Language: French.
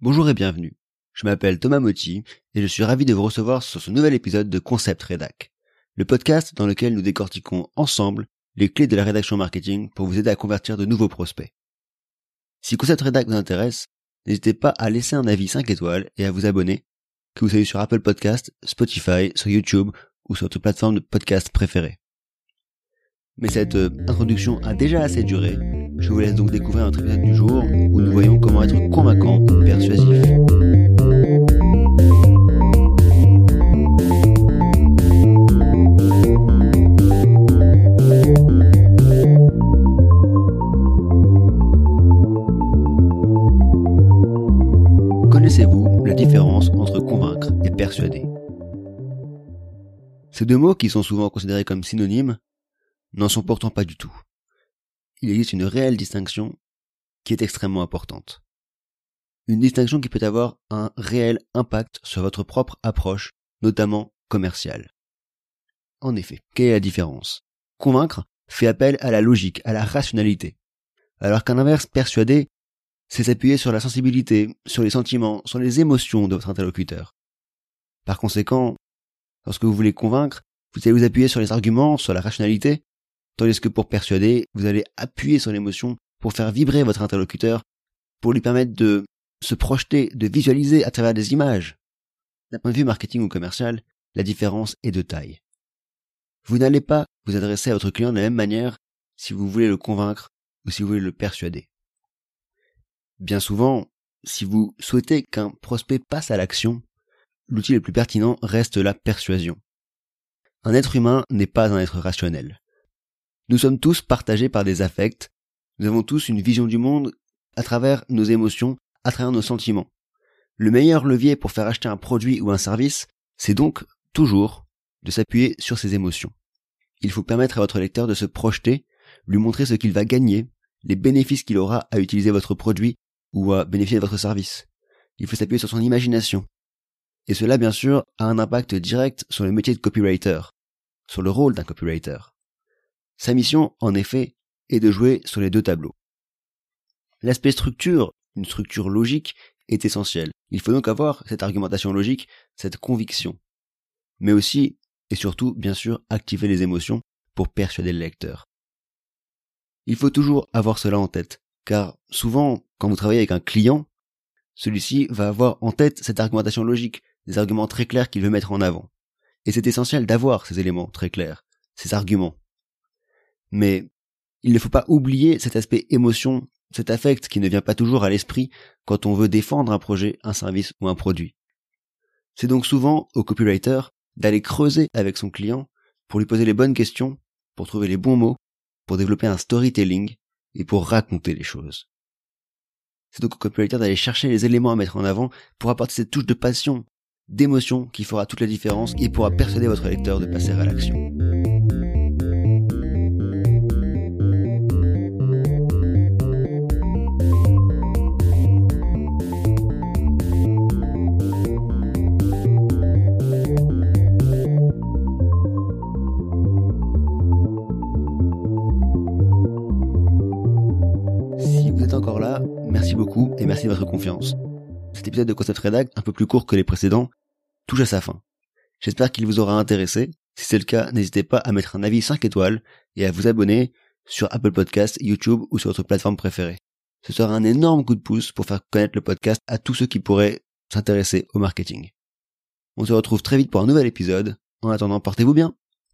Bonjour et bienvenue. Je m'appelle Thomas Motti et je suis ravi de vous recevoir sur ce nouvel épisode de Concept Redac, le podcast dans lequel nous décortiquons ensemble les clés de la rédaction marketing pour vous aider à convertir de nouveaux prospects. Si Concept Redac vous intéresse, n'hésitez pas à laisser un avis 5 étoiles et à vous abonner, que vous soyez sur Apple Podcast, Spotify, sur YouTube ou sur votre plateforme de podcast préférée. Mais cette euh, introduction a déjà assez duré, je vous laisse donc découvrir notre épisode du jour où nous voyons comment être convaincant persuasif. Connaissez-vous la différence entre convaincre et persuader? Ces deux mots qui sont souvent considérés comme synonymes n'en sont pourtant pas du tout il existe une réelle distinction qui est extrêmement importante. Une distinction qui peut avoir un réel impact sur votre propre approche, notamment commerciale. En effet, quelle est la différence? Convaincre fait appel à la logique, à la rationalité, alors qu'un inverse persuader, c'est s'appuyer sur la sensibilité, sur les sentiments, sur les émotions de votre interlocuteur. Par conséquent, lorsque vous voulez convaincre, vous allez vous appuyer sur les arguments, sur la rationalité, Tandis que pour persuader, vous allez appuyer sur l'émotion pour faire vibrer votre interlocuteur, pour lui permettre de se projeter, de visualiser à travers des images. D'un point de vue marketing ou commercial, la différence est de taille. Vous n'allez pas vous adresser à votre client de la même manière si vous voulez le convaincre ou si vous voulez le persuader. Bien souvent, si vous souhaitez qu'un prospect passe à l'action, l'outil le plus pertinent reste la persuasion. Un être humain n'est pas un être rationnel. Nous sommes tous partagés par des affects, nous avons tous une vision du monde à travers nos émotions, à travers nos sentiments. Le meilleur levier pour faire acheter un produit ou un service, c'est donc toujours de s'appuyer sur ses émotions. Il faut permettre à votre lecteur de se projeter, lui montrer ce qu'il va gagner, les bénéfices qu'il aura à utiliser votre produit ou à bénéficier de votre service. Il faut s'appuyer sur son imagination. Et cela, bien sûr, a un impact direct sur le métier de copywriter, sur le rôle d'un copywriter. Sa mission, en effet, est de jouer sur les deux tableaux. L'aspect structure, une structure logique, est essentiel. Il faut donc avoir cette argumentation logique, cette conviction. Mais aussi, et surtout, bien sûr, activer les émotions pour persuader le lecteur. Il faut toujours avoir cela en tête, car souvent, quand vous travaillez avec un client, celui-ci va avoir en tête cette argumentation logique, des arguments très clairs qu'il veut mettre en avant. Et c'est essentiel d'avoir ces éléments très clairs, ces arguments. Mais il ne faut pas oublier cet aspect émotion, cet affect qui ne vient pas toujours à l'esprit quand on veut défendre un projet, un service ou un produit. C'est donc souvent au copywriter d'aller creuser avec son client pour lui poser les bonnes questions, pour trouver les bons mots, pour développer un storytelling et pour raconter les choses. C'est donc au copywriter d'aller chercher les éléments à mettre en avant pour apporter cette touche de passion, d'émotion qui fera toute la différence et pourra persuader votre lecteur de passer à l'action. Et merci de votre confiance. Cet épisode de Concept Redact, un peu plus court que les précédents, touche à sa fin. J'espère qu'il vous aura intéressé. Si c'est le cas, n'hésitez pas à mettre un avis 5 étoiles et à vous abonner sur Apple Podcasts, YouTube ou sur votre plateforme préférée. Ce sera un énorme coup de pouce pour faire connaître le podcast à tous ceux qui pourraient s'intéresser au marketing. On se retrouve très vite pour un nouvel épisode. En attendant, portez-vous bien.